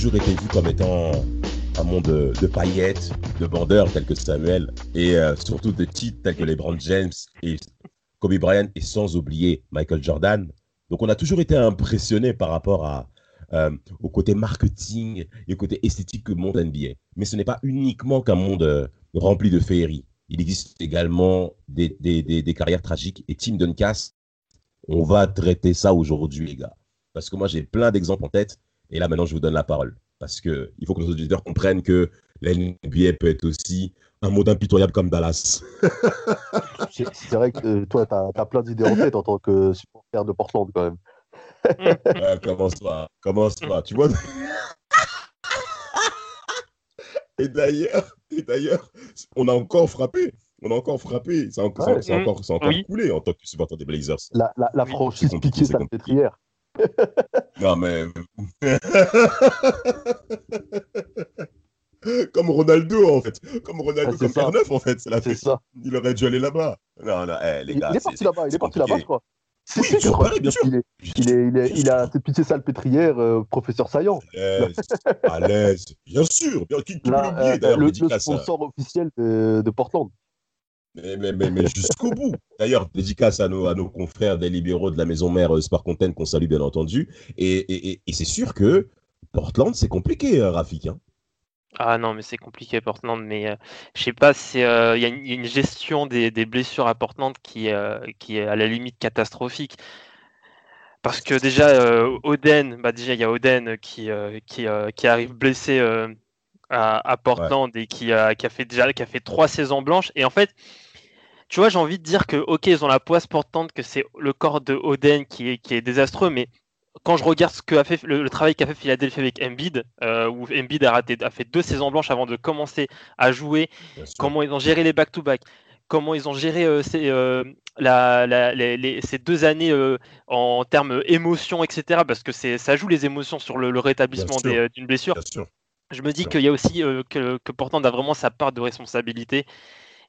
Toujours été vu comme étant un monde de, paillettes, de bandeurs tels que Samuel, et euh, surtout de titres tels que LeBron James et Kobe Bryant, et sans oublier Michael Jordan. Donc on a toujours été impressionné par rapport euh, au côté marketing et au côté esthétique que monde NBA. Mais ce n'est pas uniquement qu'un monde euh, rempli de féeries. Il existe également des, des, carrières tragiques. Et Tim Duncas, on va traiter ça aujourd'hui, les gars. Parce que moi, j'ai plein d'exemples en tête. Et là, maintenant, je vous donne la parole. Parce qu'il faut que nos auditeurs comprennent que la NBA peut être aussi un mot impitoyable comme Dallas. c'est vrai que euh, toi, tu as, plein d'idées en tête en tant que supporter de Portland, quand même. commence-toi, commence-toi. Tu vois Et d'ailleurs, et d'ailleurs, on a encore frappé. On a encore frappé. C'est encore, encore, encore coulé en tant que supporter des Blazers. La, la, la franchise piquée salpêtrière. Non, mais. Comme Ronaldo, en fait. Comme Ronaldo, ah, comme R9, en fait. C'est la ça. Il aurait dû aller là-bas. Non, non, eh, les gars. Il, est parti là-bas, il est parti là-bas, je crois. Oui, je crois, bien sûr. Il, est, il, est, il, est, il a cette pitié salpêtrière, euh, professeur Saillant. À l'aise, bien sûr. Bien, qui, qui Là, euh, d'ailleurs, le, le sponsor officiel de, de Portland. Mais, mais, mais, jusqu'au bout. D'ailleurs, dédicace à nos, à nos confrères des libéraux de la maison mère euh, Sport Content qu'on salue bien entendu. Et, et, et c'est sûr que Portland, c'est compliqué, euh, Rafik. Hein. Ah non, mais c'est compliqué Portland. Mais euh, je sais pas, il y, a une gestion des, des, blessures à Portland qui, qui est à la limite catastrophique. Parce que déjà, Oden, bah déjà il y a Oden qui, qui, qui arrive blessé à, Portland et qui a, qui a, fait déjà qui a fait trois saisons blanches. Et en fait, tu vois, j'ai envie de dire que, ok, ils ont la poisse portante, que c'est le corps de Oden qui est, qui est désastreux, mais quand je regarde ce que a fait le, travail qu'a fait Philadelphie avec Embiid, euh, où Embiid a, raté, a fait deux saisons blanches avant de commencer à jouer, comment ils ont géré les back-to-back, comment ils ont géré euh, ces, euh, la, les, ces, deux années en termes émotions, etc. Parce que ça joue les émotions sur le, rétablissement d'une blessure. Je me dis qu'il y a aussi que, que Portland a vraiment sa part de responsabilité.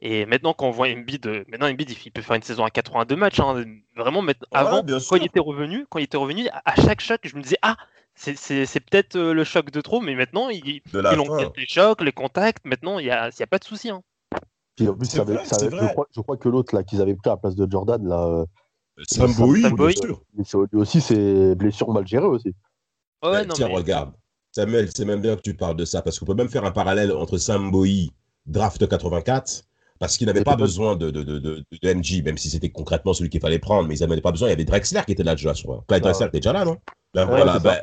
Et maintenant, quand on voit Embiid, euh, maintenant Embiid, il peut faire une saison à 82 matchs. Hein. Vraiment, avant, quand il était revenu, quand il était revenu, à chaque choc, je me disais ah, c'est peut-être euh, le choc de trop, mais maintenant, ils, ont les chocs, les contacts. Maintenant, il n'y a, a, pas de souci. Hein. je, crois, que l'autre là qu'ils avaient pris à la place de Jordan là. Euh, Samboui, bien sûr. Lui aussi, c'est blessure mal gérée aussi. Ouais, non, tiens, regarde. Samuel, c'est même bien que tu parles de ça, parce qu'on peut même faire un parallèle entre Samboui, draft 84, parce qu'ils n'avaient pas besoin de, de, de, de, MG, même si c'était concrètement celui qu'il fallait prendre, mais ils n'avaient pas besoin. Il y avait Drexler qui était là déjà, je crois. Clyde Drexler était déjà là, non? Ben, voilà, ben,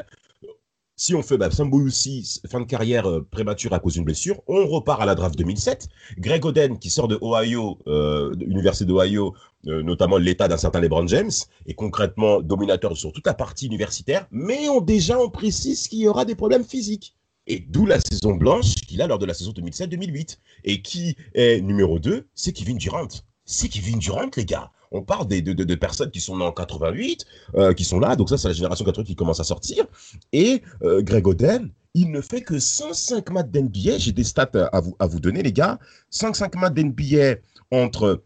si on fait ben, aussi, fin de carrière euh, prémature à cause d'une blessure, on repart à la draft 2007. Greg Oden, qui sort de Ohio, euh, l'université d'Ohio, euh, notamment l'état d'un certain LeBron James, est concrètement dominateur sur toute la partie universitaire, mais on, déjà on précise qu'il y aura des problèmes physiques. Et d'où la saison blanche qu'il a lors de la saison 2007-2008. Et qui est numéro 2 C'est Kevin Durant. C'est Kevin Durant, les gars. On parle de, de, personnes qui sont nées en 88, euh, qui sont là. Donc ça, c'est la génération 88 qui commence à sortir. Et euh, Greg Oden, il ne fait que 105 matchs d'NBA. J'ai des stats à vous, à vous donner, les gars. 105 matchs d'NBA entre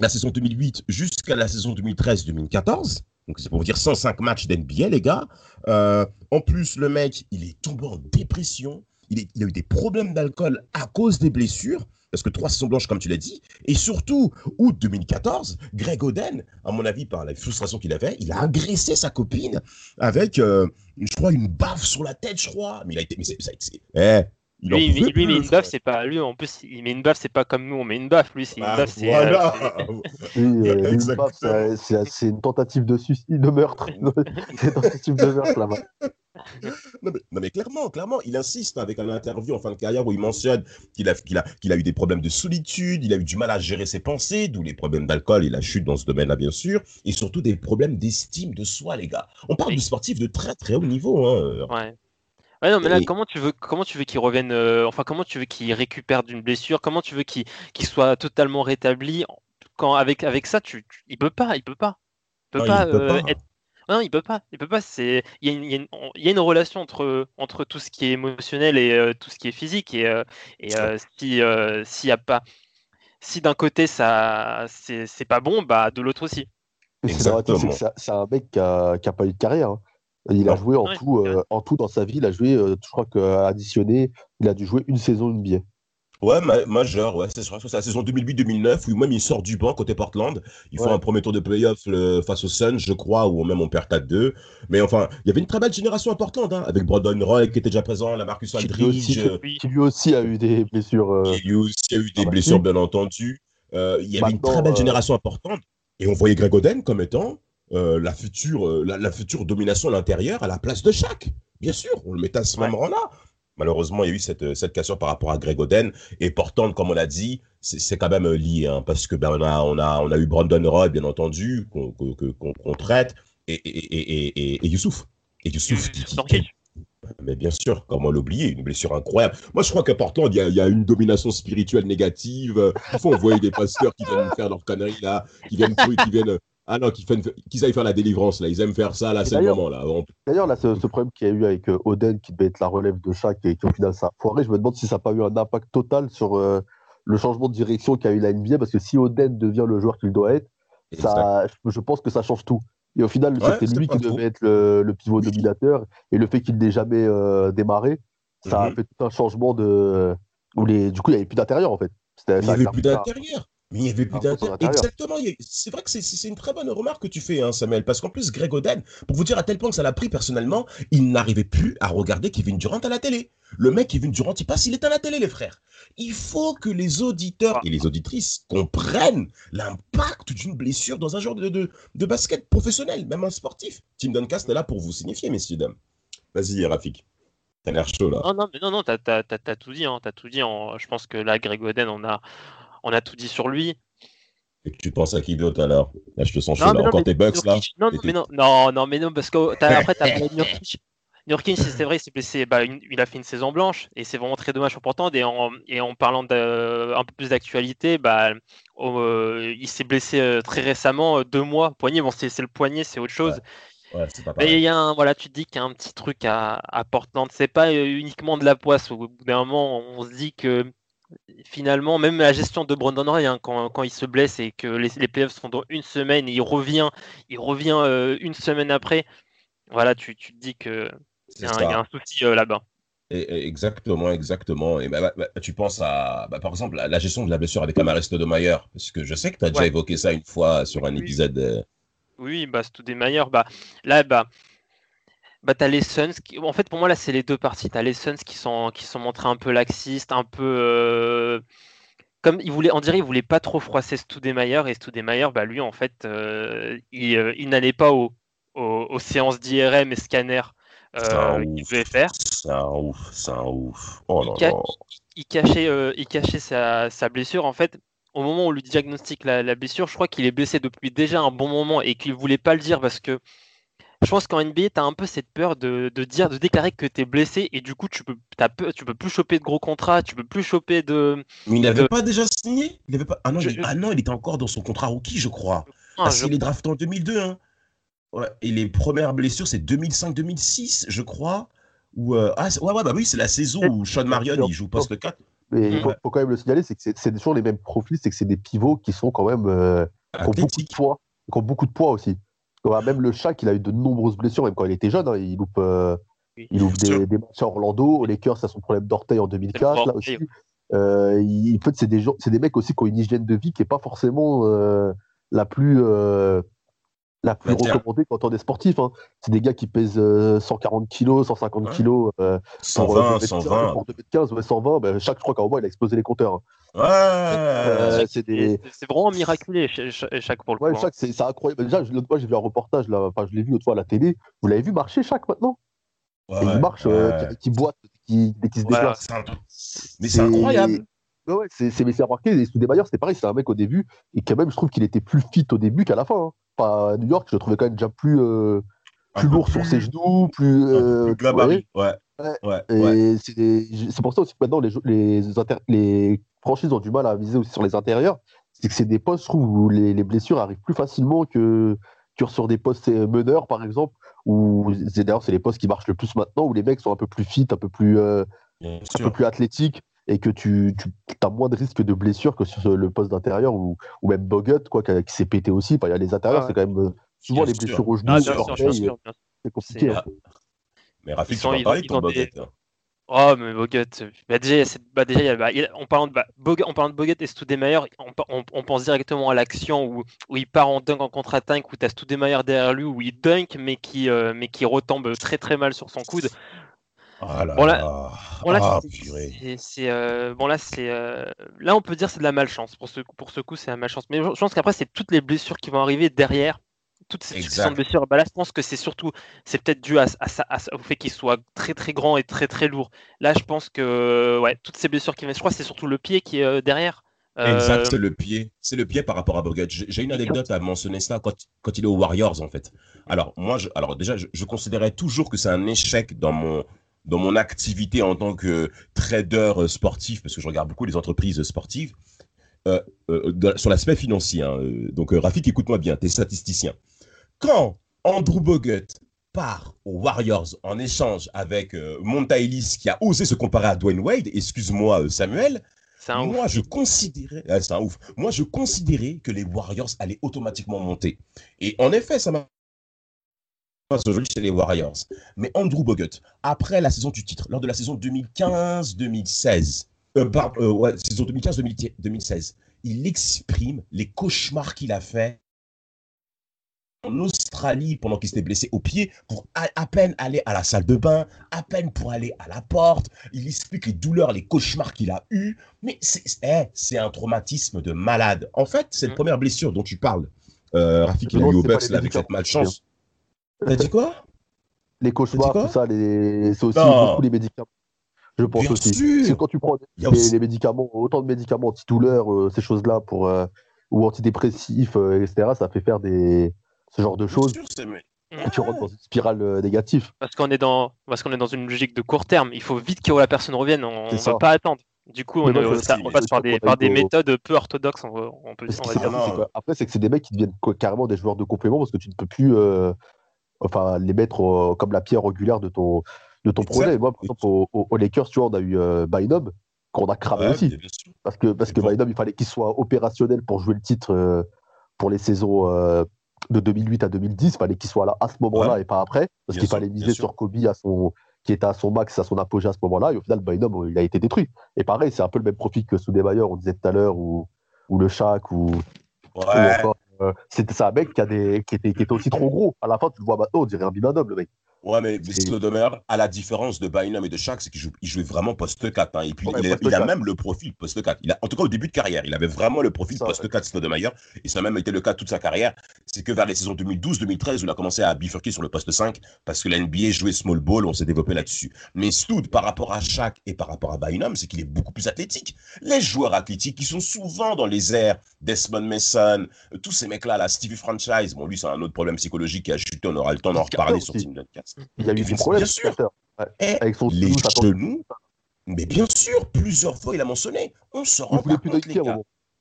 la saison 2008 jusqu'à la saison 2013-2014. Donc c'est pour vous dire 105 matchs d'NBA, les gars. Euh, en plus, le mec, il est tombé en dépression. Il, a eu des problèmes d'alcool à cause des blessures. Parce que trois saisons blanches, comme tu l'as dit. Et surtout, août 2014, Greg Oden, à mon avis, par la frustration qu'il avait, il a agressé sa copine avec, euh, je crois, une baffe sur la tête, je crois. Mais il a été. Mais ça, eh, lui, il, lui, met une baffe, c'est pas lui. En plus, il met une baffe, c'est pas comme nous, on met une baffe. Lui, c'est une baffe, c'est. Voilà. c'est une tentative de suicide, de meurtre. c'est une tentative de meurtre là-bas. non, mais, non, mais clairement, clairement, il insiste avec un interview en fin de carrière où il mentionne qu'il a, qu'il a, qu'il a eu des problèmes de solitude, il a eu du mal à gérer ses pensées, d'où les problèmes d'alcool et la chute dans ce domaine-là, bien sûr, et surtout des problèmes d'estime de soi, les gars. On parle Oui. de sportifs de très très haut niveau. Hein. Ouais. Ouais, non, mais là, Et- comment tu veux, comment tu veux qu'il revienne, euh, enfin, comment tu veux qu'il récupère d'une blessure, comment tu veux qu'il qu'il soit totalement rétabli quand avec, avec ça, tu, tu- il peut pas, il peut pas, il peut Non, pas, il peut euh, pas. être- non, il peut pas, il peut pas. C'est, il y a une, il y a une- il y a une relation entre, entre tout ce qui est émotionnel et euh, tout ce qui est physique et, euh, et euh, si, euh, s'il y a pas, si d'un côté ça, c'est c'est pas bon, bah de l'autre aussi. C'est c'est c'est un mec qui a, qui a pas eu de carrière. hein. Il a joué en Ouais, tout, euh, en tout dans sa vie, il a joué, euh, je crois qu'à additionné, il a dû jouer une saison NBA. Ouais, ma- majeur, ouais, c'est la saison 2008-2009 où même il sort du banc côté Portland. Il fait Ouais. un premier tour de playoff face aux Suns, je crois, ou même on perd 4-2. Mais enfin, il y avait une très belle génération à Portland, hein, avec Brandon Roy qui était déjà présent, la Marcus Qui lui aussi, Aldridge, euh, qui lui aussi a eu des blessures. euh, qui lui aussi a eu des Ah blessures, bien entendu. Euh, il y avait une très belle génération à Portland. Et on voyait Greg Oden comme étant euh, la, future, euh, la, la future domination à l'intérieur à la place de Shaq. Bien sûr, on le mettait à ce Ouais. même rang-là. Malheureusement, il y a eu cette, euh, cette cassure par rapport à Greg Oden. Et Portland, comme on l'a dit, c'est quand même lié. hein, parce que ben, on, a, on, a, on a eu Brandon Roy, bien entendu, qu'on traite, et, et, et, et, Youssouf. Et Youssouf, qui, mais bien sûr, comment l'oublier Une blessure incroyable. Moi, je crois qu'à Portland, il y, a- il y a une domination spirituelle négative. Euh, Des fois, on voyait des pasteurs qui viennent faire leurs conneries là, qui viennent, qui viennent, ah non, qu'ils aillent faire la délivrance là. Ils aiment faire ça là, c'est le d'ailleurs- moment là. On- D'ailleurs, là, ce, ce problème qu'il y a eu avec euh, Oden, qui devait être la relève de Shaq et qui au final ça a foiré, je me demande si ça n'a pas eu un impact total sur euh, le changement de direction qu'a eu la NBA, parce que si Oden devient le joueur qu'il doit être, ça, je, je pense que ça change tout. Et au final, Ouais, c'était lui qui devait être le, le pivot dominateur, et le fait qu'il n'ait jamais euh, démarré, ça a Mhm. fait tout un changement de. Où les... Du coup, il n'y avait plus d'intérieur en fait. Il n'y avait plus d'intérieur. Mais il n'y avait plus intérieur. Exactement. C'est vrai que c'est- une très bonne remarque que tu fais, hein, Samuel. Parce qu'en plus, Greg Oden, pour vous dire à tel point que ça l'a pris personnellement, il n'arrivait plus à regarder Kevin Durant à la télé. Le mec, Kevin Durant, il passe, il est à la télé, les frères. Il faut que les auditeurs et les auditrices comprennent l'impact d'une blessure dans un genre de, de, de basket professionnel, même un sportif. Tim Duncast est là pour vous signifier, messieurs, dames. Vas-y, Rafik. T'as l'air chaud, là. Non, non, non, non, t'as, t'as, t'as- t'as tout dit, hein, t'as tout dit. Je pense que là, Greg Oden, on a, on a tout dit sur lui. Et tu penses à qui d'autre, alors? Là, je te sens chaud, Encore tes bucks, là non, non, mais non, non, non, mais non, parce que t'as- après, t'as Nurkic. Nurkic, c'est vrai, il s'est blessé. Bah, une- il a fait une saison blanche et c'est vraiment très dommage pour Portland. Et en, et en parlant de, un peu plus d'actualité, bah, euh, il s'est blessé euh, très récemment, euh, deux mois. Poignet, bon, c'est le poignet, c'est autre chose. Ouais, pas Mais y a un, voilà, tu te dis qu'il y a un petit truc à, à Portland. C'est pas uniquement de la poisse. Au bout d'un moment, on se dit que finalement, même la gestion de Brandon Roy, hein, quand, quand il se blesse et que les, les playoffs sont dans une semaine, et il revient, il revient euh, une semaine après. Voilà, tu, tu te dis que il y, y a un souci euh, là-bas. Exactement, exactement. Et bah, bah, bah, tu penses à, bah, par exemple, la, la gestion de la blessure avec Amaris Stoudemire, parce que je sais que tu as déjà évoqué ça une fois sur un Oui. épisode. euh, Oui, bah, meilleurs. Bah, là, bah, bah, t'as les Suns. Qui... En fait, pour moi, là, c'est les deux parties. T'as les Suns qui sont, qui sont montrés un peu laxistes, un peu. euh, Comme ils voulaient, on dirait, ils voulaient pas trop froisser Stoudemire. Et Stoudemire, bah, lui, en fait, euh, il, euh, il n'allait pas au- au- aux séances d'IRM et scanner euh, qu'il devait faire. C'est un ouf, c'est un ouf. Oh Il ca- il cachait, il cachait sa, sa blessure. En fait, au moment où on lui diagnostique la, la blessure, je crois qu'il est blessé depuis déjà un bon moment et qu'il voulait pas le dire parce que je pense qu'en NBA, tu as un peu cette peur de, de dire, de déclarer que tu es blessé et du coup, tu peux, peu- tu peux plus choper de gros contrats, tu peux plus choper de. Mais il n'avait de- pas déjà signé? Il avait pas... ah, non, Je- il... ah non, il était encore dans son contrat rookie, je crois. Ah, Parce je- qu'il est drafté en 2002. Hein. Ouais. Et les premières blessures, c'est 2005-2006, je crois. Ou euh, ah, ouais, ouais, bah oui, c'est la saison où Sean Marion il joue poste 4. Mais il Mm. faut, faut quand même le signaler, c'est que c'est toujours les mêmes profils, c'est que c'est des pivots qui sont quand même euh, qui ont beaucoup de poids, qui ont beaucoup de poids aussi. Même le chat, il a eu de nombreuses blessures, même quand il était jeune, hein, il loupe, euh, Oui. il loupe des, des matchs à Orlando, aux Lakers, ça a son problème d'orteil en 2004, là aussi. Euh, il- en fait, c'est des, gens- c'est des mecs aussi qui ont une hygiène de vie qui n'est pas forcément euh, la plus, euh, la plus Bah, recommandée quand on est sportif. hein. C'est des gars qui pèsent euh, 140 kilos, 150 Ouais. kilos. euh, pour, 120, euh, 2m15, 120. Pour 2m15, ouais, 120, ben, chaque, je crois qu'en mois, il a explosé les compteurs. hein. Ouais. Euh, c'est des... Vraiment miraculé cha- cha- chaque pour le Ouais, coup. hein. chaque, c'est c'est incroyable. Déjà, l'autre fois, j'ai vu un reportage, là, enfin, je l'ai vu l'autre fois à la télé. Vous l'avez vu marcher chaque maintenant? Il marche, euh, qui, boite, qui, qu'il se déplace. Mais c'est incroyable. Ouais, c'est mais c'est remarqué. Et Soudebayer, c'était pareil, c'est un mec au début, et quand même, je trouve qu'il était plus fit au début qu'à la fin. À New York, je le trouvais quand même déjà plus, euh, plus lourd sur ses genoux, plus. Euh, plus ouais. ouais. ouais. Et c'est pour ça aussi que maintenant, les, les, les franchises ont du mal à viser aussi sur les intérieurs. C'est que c'est des postes, où les, les, blessures arrivent plus facilement que, que sur des postes euh, meneurs, par exemple, où d'ailleurs, c'est les postes qui marchent le plus maintenant, où les mecs sont un peu plus fit, un peu plus, euh, un peu plus athlétiques et que tu, tu as moins de risques de blessures que sur le poste d'intérieur ou, ou même Bogut quoi, qui, s'est pété aussi. il y a les intérieurs, c'est quand même euh, souvent les blessures au genou, c'est compliqué. Hein. Mais Rafik, tu vas parler de ton Bogut. Hein. Oh, mais Bogut, bah déjà, bah, déjà bah, en, parlant de, bah, Bogut, en parlant de Bogut et Stoudemire, on, on, on, pense directement à l'action où, où, il part en dunk en contre-attaque, où tu as Stoudemire derrière lui, où il dunk, mais qui, euh, mais qui retombe très très mal sur son coude. Ah là, bon là, bon là c'est euh, bon là c'est euh, là on peut dire c'est de la malchance. Pour ce pour ce coup c'est la malchance. Mais je, pense qu'après c'est toutes les blessures qui vont arriver derrière. Toutes ces de blessures. Bah là je pense que c'est surtout c'est peut-être dû à, au fait qu'il soit très très grand et très très lourd. Là je pense que ouais toutes ces blessures qui viennent je crois c'est surtout le pied qui est euh, derrière. Exact, c'est le pied. C'est le pied par rapport à Bogut. J'ai une anecdote à mentionner ça quand, quand, il est aux Warriors, en fait. Alors, moi, je, alors déjà, je, je considérais toujours que c'est un échec dans mon, dans mon activité en tant que trader euh, sportif, parce que je regarde beaucoup les entreprises sportives, euh, euh, sur l'aspect financier. Hein, donc, Rafik, écoute-moi bien, tu es statisticien. Quand Andrew Bogut part aux Warriors en échange avec Montaïlis qui a osé se comparer à Dwayne Wade, excuse-moi Samuel, moi je considérais, c'est un ouf. Moi je considérais que les Warriors allaient automatiquement monter. Et en effet, ça m'a aujourd'hui chez les Warriors. Mais Andrew Bogut, après la saison du titre, lors de la saison 2015-2016, euh, euh, ouais, saison 2015-2016, il exprime les cauchemars qu'il a fait en Australie pendant qu'il s'était blessé au pied pour à, peine aller à la salle de bain, à peine pour aller à la porte. Il explique les douleurs, les cauchemars qu'il a eus. Mais c'est eh, un traumatisme de malade. En fait, cette mm. première blessure dont tu parles, euh, Rafik, il a eu au Bucks avec cette malchance. T'as dit quoi? Les cauchemars, tout ça, les... c'est aussi beaucoup les médicaments. Je pense aussi. C'est quand tu prends les, médicaments, autant de médicaments antidouleurs, euh, ces choses-là, pour euh, ou antidépressifs, euh, etc., ça fait faire des ce genre de choses. Sûr, et tu rentres dans une spirale négative. Parce qu'on est dans parce qu'on est dans une logique de court terme. Il faut vite que la personne revienne. On ne va pas attendre. Du coup, on, passe par des, par des méthodes peu orthodoxes. On, peut, Après, c'est que c'est des mecs qui deviennent carrément des joueurs de complément parce que tu ne peux plus enfin, les mettre euh, comme la pierre angulaire de ton, de ton projet. moi, par exemple, aux, Lakers, tu vois, on a eu euh, Bynum, qu'on a cramé aussi. Parce que, parce que Bynum, il fallait qu'il soit opérationnel pour jouer le titre euh, pour les saisons de 2008 à 2010. Il fallait qu'il soit là à ce moment-là et pas après. Parce qu'il fallait miser sur Kobe à son, qui était à son max, à son apogée à ce moment-là. Et au final, Bynum, il a été détruit. Et pareil, c'est un peu le même profil que Soudebayer, on disait tout à l'heure, ou, ou le Shaq, ou, ouais. Euh, c'était un mec qui, a des, qui, était, qui était aussi trop gros. À la fin, tu le vois maintenant, on dirait un bimanum, le mec. Ouais, mais Slodomer, à la différence de Bynum et de Shaq, c'est qu'il jouait vraiment poste 4. Hein. Et puis, il, a, même le profil poste 4. Il a, en tout cas, au début de carrière, il avait vraiment le profil poste 4 Slodomer. Et ça a même été le cas toute sa carrière. C'est que vers les saisons 2012-2013, où il a commencé à bifurquer sur le poste 5, parce que la NBA jouait small ball, on s'est développé là-dessus. Mais Stoud, par rapport à Shaq et par rapport à Bynum, c'est qu'il est beaucoup plus athlétique. Les joueurs athlétiques, qui sont souvent dans les airs, Desmond Mason, tous ces mecs-là, la Stevie Franchise, bon, lui, c'est un autre problème psychologique qui a chuté, on aura le temps d'en reparler sur Team 4. Il y a eu des problèmes, bien sûr. Avec son les genoux, mais bien sûr, plusieurs fois, il a mentionné. On se rend il plus dunker à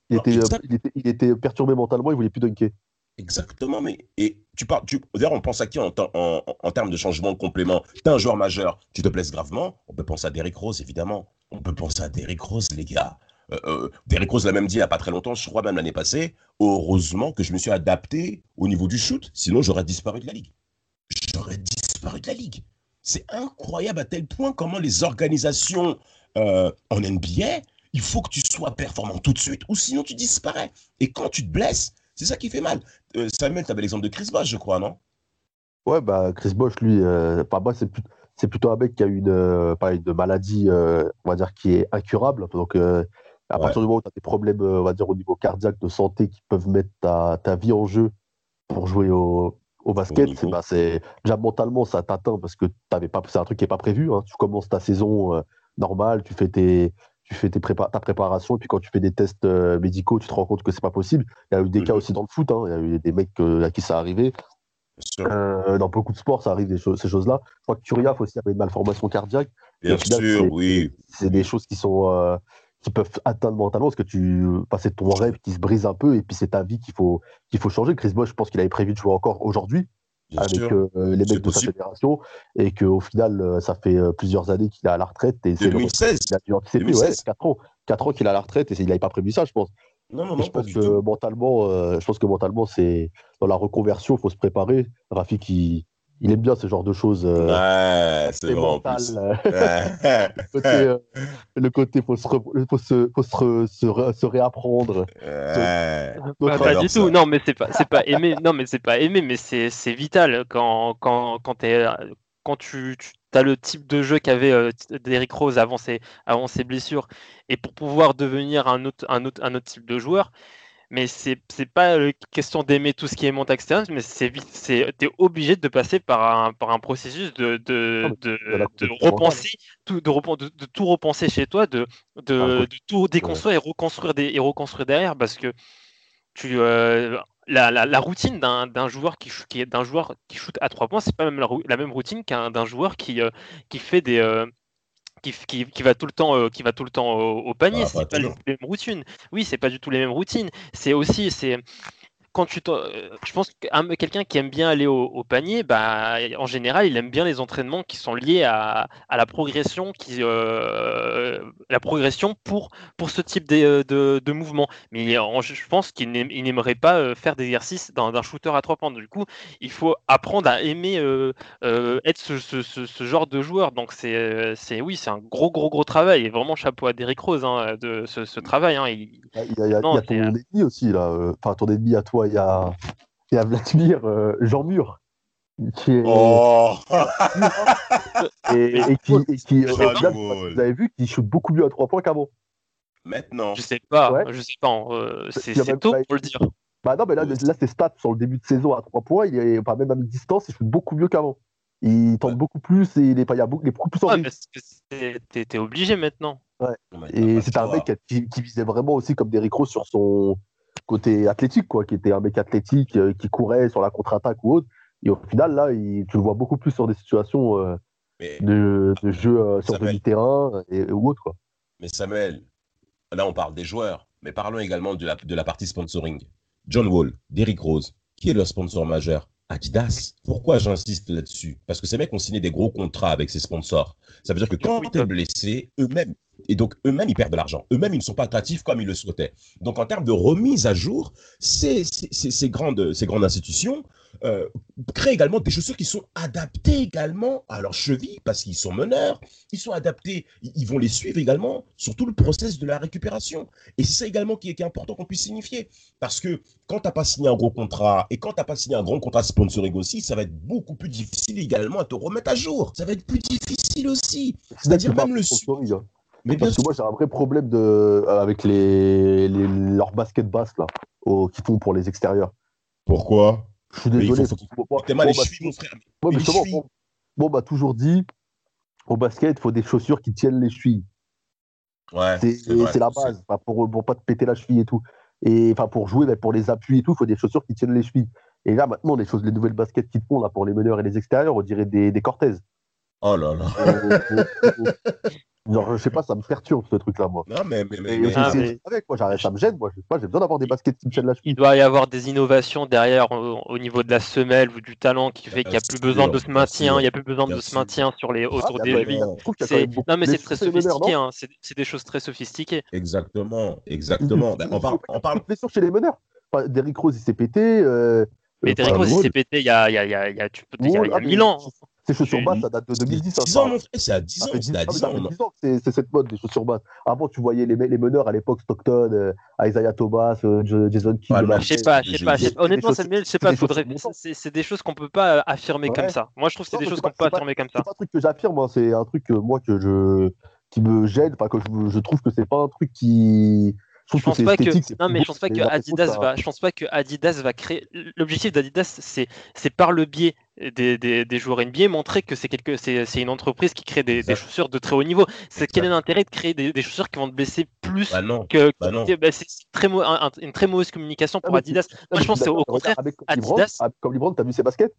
il, était, il, était, il était perturbé mentalement, il voulait plus dunker. Exactement, mais et tu parles, tu, d'ailleurs, on pense à qui en, en, en, termes de changement de complément? T'es un joueur majeur, tu te blesses gravement, on peut penser à Derrick Rose, évidemment. On peut penser à Derrick Rose, les gars. Euh, euh, Derrick Rose l'a même dit il n'y a pas très longtemps, je crois même l'année passée. Heureusement que je me suis adapté au niveau du shoot, sinon j'aurais disparu de la ligue. J'aurais disparu de la ligue. C'est incroyable à tel point comment les organisations euh, en NBA, il faut que tu sois performant tout de suite, ou sinon tu disparais. Et quand tu te blesses, c'est ça qui fait mal. Samuel, tu avais l'exemple de Chris Bosh, je crois, non? Ouais, bah Chris Bosh, lui, pas moi, c'est c'est plutôt un mec qui a une, une maladie, on va dire, qui est incurable. Donc, à partir du moment où tu as des problèmes, euh, on va dire, au niveau cardiaque, de santé, qui peuvent mettre ta, ta vie en jeu pour jouer au, Au basket, c'est, bah, c'est déjà mentalement ça t'atteint parce que t'avais pas, c'est un truc qui est pas prévu. hein. Tu commences ta saison euh, normale, tu fais tes, tu fais tes prépa- ta préparation, et puis quand tu fais des tests euh, médicaux, tu te rends compte que c'est pas possible. Il y a eu des cas Mhm. aussi dans le foot. hein. Il y a eu des mecs euh, à qui ça arrivait. Dans beaucoup de sports, ça arrive des choses, ces choses-là. Je crois que Turiaf aussi avait une malformation cardiaque. bien final, sûr, oui. C'est des choses qui sont qui peuvent atteindre mentalement parce que tu passes ton rêve qui se brise un peu et puis c'est ta vie qu'il faut qu'il faut changer. Chris Bosh, je pense qu'il avait prévu de jouer encore aujourd'hui avec euh, les mecs de sa fédération et qu'au final, euh, ça fait euh, plusieurs années qu'il est à la retraite. Et c'est le 2016. il a dû anticiper, 2016. ouais, 4 ans. 4 ans qu'il est à la retraite et il n'avait pas prévu ça, je pense. Non, non, Et non, je pense que tout. mentalement, euh, je pense que mentalement, c'est dans la reconversion, il faut se préparer. Rafik, il, il aime bien ce genre de choses. euh, Ouais, c'est euh, Ouais. le côté, euh, le côté faut se, re- faut se, faut se, se, se réapprendre. Ouais. Bah, D'autres pas du ça. tout. Non, mais c'est pas, c'est pas aimé. Non, mais c'est pas aimé, mais c'est, c'est vital quand, quand, quand t'es, quand tu, tu as le type de jeu qu'avait euh, Derrick Rose avant ses, avant ses blessures, et pour pouvoir devenir un autre, un autre, un autre type de joueur. Mais c'est, c'est pas euh, question d'aimer tout ce qui est monte externe, mais c'est c'est, t'es obligé de passer par un, par un processus de, de, Ah, de, de repenser, tout, de, tout repenser chez toi, de, de, Ah, de tout déconstruire et reconstruire des, et reconstruire derrière, parce que tu, euh, la, la, la routine d'un d'un joueur qui, qui d'un joueur qui shoot à trois points, c'est pas même la même routine qu'un d'un joueur qui, euh, qui fait des euh, qui, f- qui, qui va tout le temps euh, qui va tout le temps au, au panier. Ah, pas c'est pas les mêmes routines. Oui, c'est pas du tout les mêmes routines. C'est aussi c'est quand tu euh, je pense que un- quelqu'un qui aime bien aller au, au panier, bah, en général, il aime bien les entraînements qui sont liés à, à la progression, qui, euh, la progression pour, pour ce type de, de, de mouvement. Mais en- je pense qu'il n'aim- il n'aimerait pas euh, faire d'exercice d'un shooter à trois points. Du coup, il faut apprendre à aimer euh, euh, être ce, ce- ce- ce genre de joueur. Donc, c'est, oui, c'est un gros, gros, gros travail. Et vraiment, chapeau à Derrick Rose de ce, travail. hein. Il- Il y a, il y a- il y a Non, ton ennemi aussi, là. Enfin, ton ennemi à toi, il y a, il y a Vladimir euh, Jean Mur. Qui est, Oh et, et qui, et euh, vous avez vu qu'il shoot beaucoup mieux à trois points qu'avant. Maintenant. je sais pas, Ouais. je sais pas. euh, c'est c'est tôt pas- pour le dire. Bah non, mais là, là ses stats sur le début de saison à 3 points, il est pas même à mi-distance, il shoot beaucoup mieux qu'avant. Il tente Ouais. beaucoup plus et il est, pas, il y a beaucoup, il est beaucoup plus en Ouais, parce que c'est- t'es t'es obligé maintenant. Et c'était un mec qui, qui visait vraiment aussi comme Derrick Rose sur son côté athlétique, quoi, qui était un mec athlétique, euh, qui courait sur la contre-attaque ou autre. Et au final, là, il- tu le vois beaucoup plus sur des situations euh, de, de jeu euh, sur Samuel. demi-terrain et, ou autre. Quoi. mais Samuel, là on parle des joueurs, mais parlons également de la, de la partie sponsoring. John Wall, Derrick Rose, qui est leur sponsor majeur Adidas. Pourquoi j'insiste là-dessus? Parce que ces mecs ont signé des gros contrats avec ces sponsors. Ça veut dire que quand Oui, tu es blessé, eux-mêmes, et donc eux-mêmes, ils perdent de l'argent. Eux-mêmes, ils ne sont pas attractifs comme ils le souhaitaient. Donc en termes de remise à jour, ces- ces grandes, ces grandes institutions euh, créent également des chaussures qui sont adaptées également à leurs chevilles parce qu'ils sont meneurs. Ils sont adaptés, ils vont les suivre également sur tout le process de la récupération. Et c'est ça également qui est, qui est important qu'on puisse signifier. Parce que quand tu n'as pas signé un gros contrat et quand tu n'as pas signé un grand contrat sponsoring aussi, ça va être beaucoup plus difficile également à te remettre à jour. Ça va être plus difficile aussi. C'est-à-dire même le sponsoring, hein. Mais bien Parce que moi, j'ai un vrai problème de, euh, avec les, les, leurs baskets basses là, au, qui font pour les extérieurs. Pourquoi? Je suis désolé. Bon, bon, T'es mal les bah, toujours dit, au basket, il faut des chaussures qui tiennent les chevilles. Ouais, C'est la base, pour, pour pas te péter la cheville et tout. Et enfin, pour jouer, mais pour les appuis et tout, il faut des chaussures qui tiennent les chevilles. Et là, maintenant, les choses, les nouvelles baskets qu'ils te font là, pour les meneurs et les extérieurs, on dirait des, des Cortez. Oh là là. Euh, euh, euh, Genre, je sais pas, ça me perturbe ce truc-là, moi. Non, mais, mais, mais, Ah, avec, moi, j'arrête, ça me gêne, moi. Je sais pas, j'ai besoin d'avoir des baskets qui me tiennent la cheville. Il doit y avoir des innovations derrière au, au niveau de la semelle ou du talent qui fait qu'il n'y a plus besoin de ce maintien, il n'y a plus besoin de ce maintien sur les autour Ah, des chevilles. Non mais c'est très sophistiqué, non hein. c'est des choses très sophistiquées. Exactement, exactement. Ben, on parle, on parle. Blessures chez les meneurs. Enfin, Derrick Rose, il s'est pété. euh, Mais euh, Derrick Rose il s'est pété il y a, il y a, il y a, il y a, tu peux- il y a, Wall, il y a ah, 1000 ans. Ses chaussures basses, ça date de 2010. hein, 10 ça. ans, mon frère, c'est à 10 Ça ans. C'était à 10 10 ça ans. 10 ans c'est- c'est cette mode des chaussures basses. Avant, tu voyais les, les meneurs à l'époque, Stockton, euh, Isaiah Thomas, euh, Jason. Ouais, la- Je sais pas, je sais pas. Honnêtement, Samuel, je sais c'est pas. C'est c'est des choses qu'on peut pas affirmer Ouais. comme ça. Moi, je trouve que c'est des choses c'est qu'on peut pas c'est affirmer comme ça. C'est pas un truc que j'affirme, hein, c'est un truc que moi que je qui me gêne, enfin que je, je trouve que c'est pas un truc qui. Je pense pas que non mais je pense pas que Adidas va je pense pas que Adidas va créer l'objectif d'Adidas c'est c'est par le biais des, des, des, joueurs NBA montrer que c'est quelque c'est une entreprise qui crée des, des, chaussures de très haut niveau. C'est quel est l'intérêt de créer des, chaussures qui vont te blesser plus bah non. que, bah non. Bah c'est très une très mauvaise communication pour Adidas. moi je pense c'est au contraire Adidas comme LeBron t'as vu ses baskets?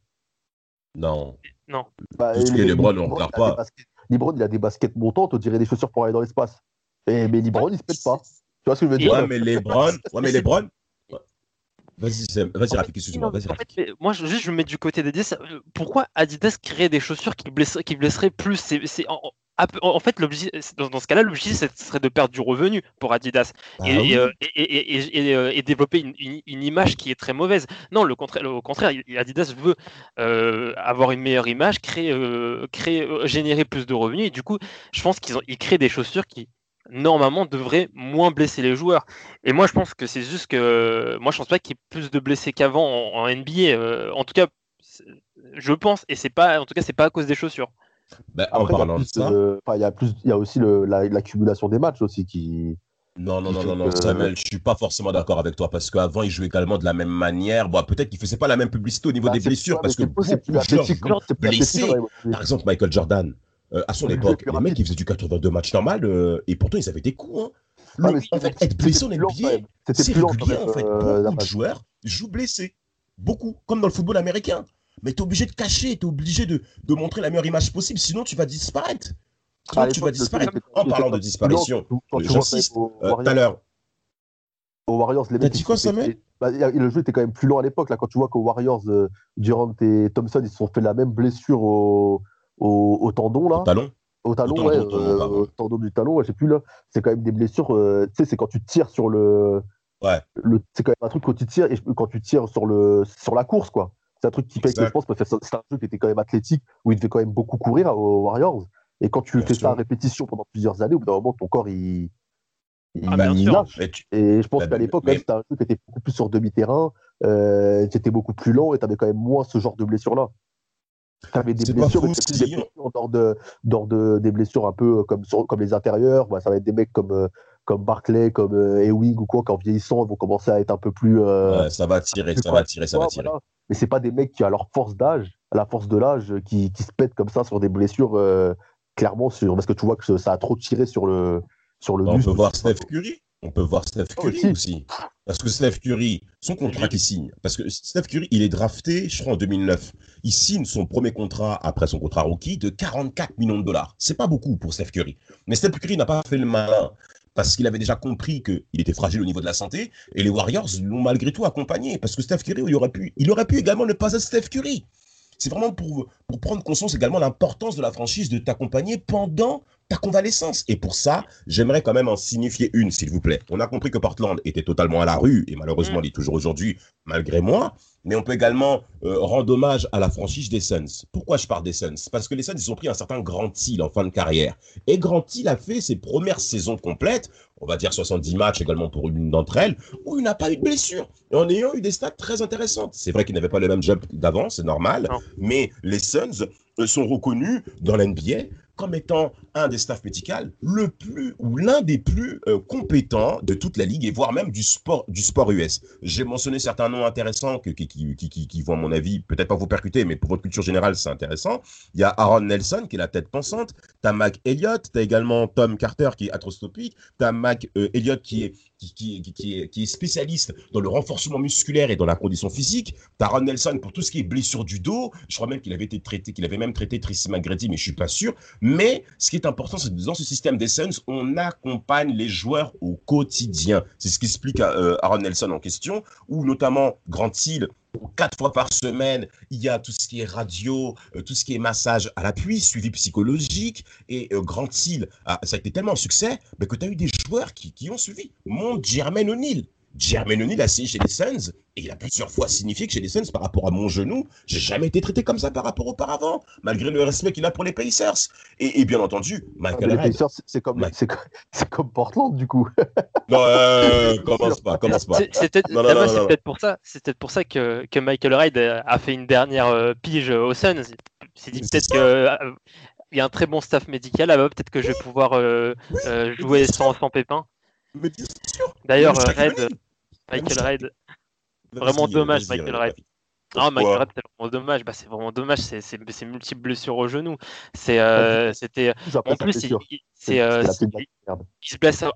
Non. Non. Bah, Parce que LeBron on regarde pas. LeBron il a des baskets montantes on dirait des chaussures pour aller dans l'espace. Mais LeBron il se pète pas tu vois ce que je veux dire? Ouais, mais les Browns. Ouais, mais les Browns. Vas-y, vas-y, Rafik, excuse-moi. Vas-y, fait, moi, juste, je me mets du côté d'Adidas. Pourquoi Adidas crée des chaussures qui blesseraient, qui blesseraient plus? C'est, en, en, fait, dans, dans ce cas-là, l'objectif serait de perdre du revenu pour Adidas et, euh, et, euh, et, développer une, une, image qui est très mauvaise. Non, le contraire, au contraire, Adidas veut euh, avoir une meilleure image, créer, créer, générer plus de revenus. Et du coup, je pense qu'ils ils créent des chaussures qui, normalement devrait moins blesser les joueurs. Et moi, je pense que c'est juste que moi, je pense pas qu'il y ait plus de blessés qu'avant en, NBA. Euh, en tout cas, je pense, et c'est pas, en tout cas, c'est pas à cause des chaussures. Bah, en parlant de ça, il y a plus, il y a aussi l'accumulation des matchs aussi qui. Non, non, non, non, non, Samuel, je suis pas forcément d'accord avec toi parce qu'avant, il jouait également de la même manière. Bon, peut-être qu'il faisait pas la même publicité au niveau bah, des blessures parce que c'est plus blessés. Par exemple, Michael Jordan, euh, à son époque, les mecs, ils faisaient du 82 matchs normal euh, et pourtant, ils avaient des coups. Hein. Ah, en fait, être blessé en NBA, c'est régulier. En fait. Euh, Beaucoup de joueurs jouent blessés. Beaucoup, comme dans le football américain. Mais tu es obligé de cacher, tu es obligé de, de, montrer la meilleure image possible, sinon tu vas disparaître. Sinon, tu vas disparaître. En parlant de disparition, j'insiste tout à l'heure. Aux Warriors, les mecs. quoi, Samuel? bah, le jeu était quand même plus long à l'époque. Là, quand tu vois qu'aux Warriors, Durant et Thompson, ils se sont fait la même blessure au, au, tendon là. Au talon. Au talon, ouais, euh, tendon du talon, ouais, je sais plus là. C'est quand même des blessures. Euh, tu sais, c'est quand tu tires sur le. Ouais. Le, c'est quand même un truc quand tu tires et quand tu tires sur le sur la course quoi. C'est un truc qui fait que je pense parce que c'est un jeu qui était quand même athlétique où il devait quand même beaucoup courir aux Warriors. Et quand tu fais ça à répétition pendant plusieurs années, au bout d'un moment ton corps il, il, ah, lâche. Et je pense bah, qu'à l'époque, mais... c'était un jeu qui était beaucoup plus sur demi-terrain, euh, qui était beaucoup plus lent et tu avais quand même moins ce genre de blessures là. Tu avais des blessures, mais des blessures de, de, des blessures un peu comme, comme les intérieurs. Bah, ça va être des mecs comme, euh, comme Barclay, comme euh, Ewing ou quoi, qui en vieillissant vont commencer à être un peu plus. Euh, ça va tirer, ça va tirer, ça va tirer. Mais c'est pas des mecs qui, à leur force d'âge, à la force de l'âge, qui, qui, se pètent comme ça sur des blessures, clairement, sur, parce que tu vois que ça a trop tiré sur le. Sur le on peut voir Steph Curry. On peut voir Steph Curry aussi. Parce que Steph Curry, son contrat qu'il signe, parce que Steph Curry, il est drafté, je crois, en 2009. Il signe son premier contrat après son contrat rookie de 44 millions de dollars. C'est pas beaucoup pour Steph Curry. Mais Steph Curry n'a pas fait le malin parce qu'il avait déjà compris qu'il était fragile au niveau de la santé et les Warriors l'ont malgré tout accompagné parce que Steph Curry, il aurait pu, il aurait pu également ne pas être Steph Curry. C'est vraiment pour, pour prendre conscience également l'importance de la franchise de t'accompagner pendant ta convalescence. Et pour ça, j'aimerais quand même en signifier une, s'il vous plaît. On a compris que Portland était totalement à la rue, et malheureusement, mm. il est toujours aujourd'hui, malgré moi. Mais on peut également euh, rendre hommage à la franchise des Suns. Pourquoi je parle des Suns? Parce que les Suns, ils ont pris un certain Grant Hill en fin de carrière. Et Grant Hill a fait ses premières saisons complètes, on va dire 70 matchs également pour une d'entre elles, où il n'a pas eu de blessure. Et en ayant eu des stats très intéressantes. C'est vrai qu'il n'avait pas le même job d'avant, c'est normal. Mais les Suns euh, sont reconnus dans l'NBA comme étant un des staffs médicaux le plus ou l'un des plus euh, compétents de toute la ligue et voire même du sport du sport US. J'ai mentionné certains noms intéressants qui, qui, qui, qui, vont à mon avis peut-être pas vous percuter, mais pour votre culture générale c'est intéressant. Il y a Aaron Nelson qui est la tête pensante, as Mac Elliott, as également Tom Carter qui est atrostopique, as Mac euh, Elliott qui est qui, qui, est, qui, est, spécialiste dans le renforcement musculaire et dans la condition physique. T'as Ron Nelson pour tout ce qui est blessure du dos. Je crois même qu'il avait été traité, qu'il avait même traité Tracy McGrady, mais je suis pas sûr. Mais ce qui important, c'est que dans ce système d'Essence, on accompagne les joueurs au quotidien. C'est ce qu'explique euh, Aaron Nelson en question, ou notamment Grant Hill quatre fois par semaine, il y a tout ce qui est radio, euh, tout ce qui est massage à l'appui, suivi psychologique. Et euh, Grand Hill, ça a été tellement un succès mais que tu as eu des joueurs qui, qui ont suivi. Mon Jermaine O'Neill, Jermaine O'Neal a signé chez les Suns et il a plusieurs fois signifié que chez les Suns, par rapport à mon genou, j'ai jamais été traité comme ça par rapport auparavant, malgré le respect qu'il a pour les Pacers. Et, bien entendu, Michael ah, Les Pacers, c'est comme, comme, Portland, du coup. non, euh, commence pas, commence pas. C'est peut-être pour ça, c'est pour ça que, que, Michael Reid a fait une dernière euh, pige aux Suns. Il s'est dit peut-être que euh, il y a un très bon staff médical là-bas, peut-être que je vais pouvoir jouer sans, sans pépin. Mais bien sûr. D'ailleurs, Red. Michael Red, Vraiment dommage, Michael Red. Ah, Michael Red, c'est vraiment dommage. Bah, c'est vraiment dommage. C'est c'est- c'est multiples blessures au genou. C'est, euh, c'était. Après En plus, il, blessure. il- c'est, euh, il se blesse à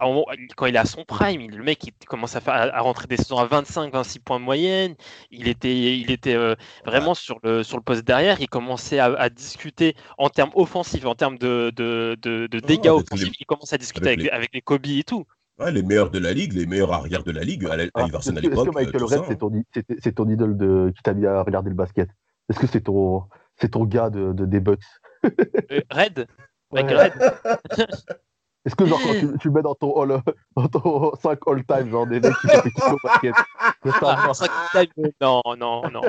quand il est à son prime. il- Le mec, il commence à, faire, à, à rentrer des saisons à 25-26 points de moyenne. Il était, il était euh, vraiment sur, le, sur le poste derrière. Il commençait à, à discuter en termes offensifs, en termes de, de, de, de dégâts offensifs. les- Il commence à discuter avec avec, les- avec les Kobe et tout. Ouais, les meilleurs de la ligue, les meilleurs arrières de la ligue, à, la- à Ah, Iverson Est-ce à que, est-ce l'époque. que Michael euh, Red, ça, c'est ton, c'est- idole de, qui t'a mis à regarder le basket? Est-ce que c'est ton, c'est ton gars de, de- des Bucks? Euh, Red, Ouais. Michael Red, Est-ce que genre quand tu, tu le mets dans ton, all, dans ton 5 all-time, genre des mecs qui fait kiffer au basket Ah, va. ça, non, non, non.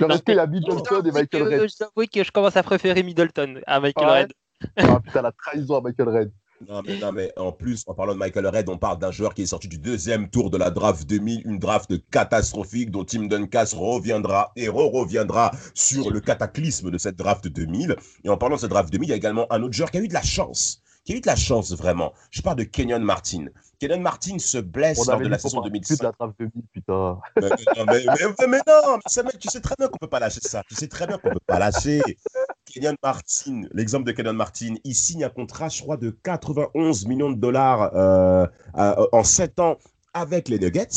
Genre, est-ce qu'il a Middleton et Michael que- Red je t'avoue que je commence à préférer Middleton à Michael Ouais. Red. Ah putain, la trahison à Michael Red. Non mais, non, mais en plus, en parlant de Michael Red, on parle d'un joueur qui est sorti du deuxième tour de la draft 2000, une draft catastrophique dont Tim Duncan reviendra et re-reviendra sur le cataclysme de cette draft 2000. Et en parlant de cette draft 2000, il y a également un autre joueur qui a eu de la chance. Qui a eu de la chance vraiment. Je parle de Kenyon Martin. Kenyon Martin se blesse lors de la saison parlait plus 2005. de la draft 2000, putain. Mais, mais, mais, mais- mais non, mais mec, tu sais très bien qu'on peut pas lâcher ça. Tu sais très bien qu'on peut pas lâcher. Kenyon Martin, l'exemple de Kenyon Martin, il signe un contrat, je crois, de 91 millions de dollars euh, à- en 7 ans avec les Nuggets.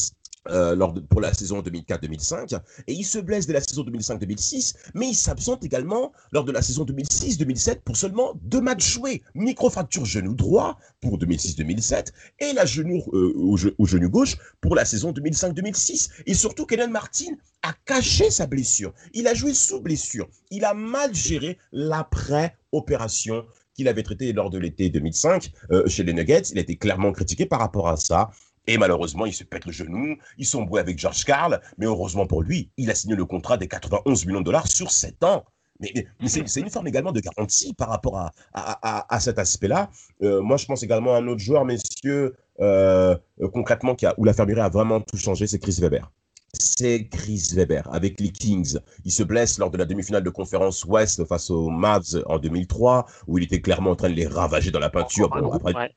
Euh, lors de- pour la saison 2004-2005 et il se blesse dès la saison 2005-2006 mais il s'absente également lors de la saison 2006-2007 pour seulement deux matchs joués microfracture genou droit pour 2006-2007 et la genou euh, au, ge- au genou gauche pour la saison 2005-2006. Et surtout, Kenan Martin a caché sa blessure. Il a joué sous blessure. Il a mal géré l'après-opération qu'il avait traité lors de l'été 2005 euh, chez les Nuggets. Il a été clairement critiqué par rapport à ça. Et malheureusement, il se pète le genou. Ils sont brouillés avec George Carl. Mais heureusement pour lui, il a signé le contrat des 91 millions de dollars sur 7 ans. Mais, mais- mais c'est une forme également de garantie par rapport à, à- à- à cet aspect-là. Euh, moi, je pense également à un autre joueur, messieurs, euh, concrètement, qui a, où la fermerie a vraiment tout changé, c'est Chris Weber. C'est Chris Weber avec les Kings. Il se blesse lors de la demi-finale de conférence Ouest face aux Mavs en 2003, où il était clairement en train de les ravager dans la peinture. Bon, après, Ouais.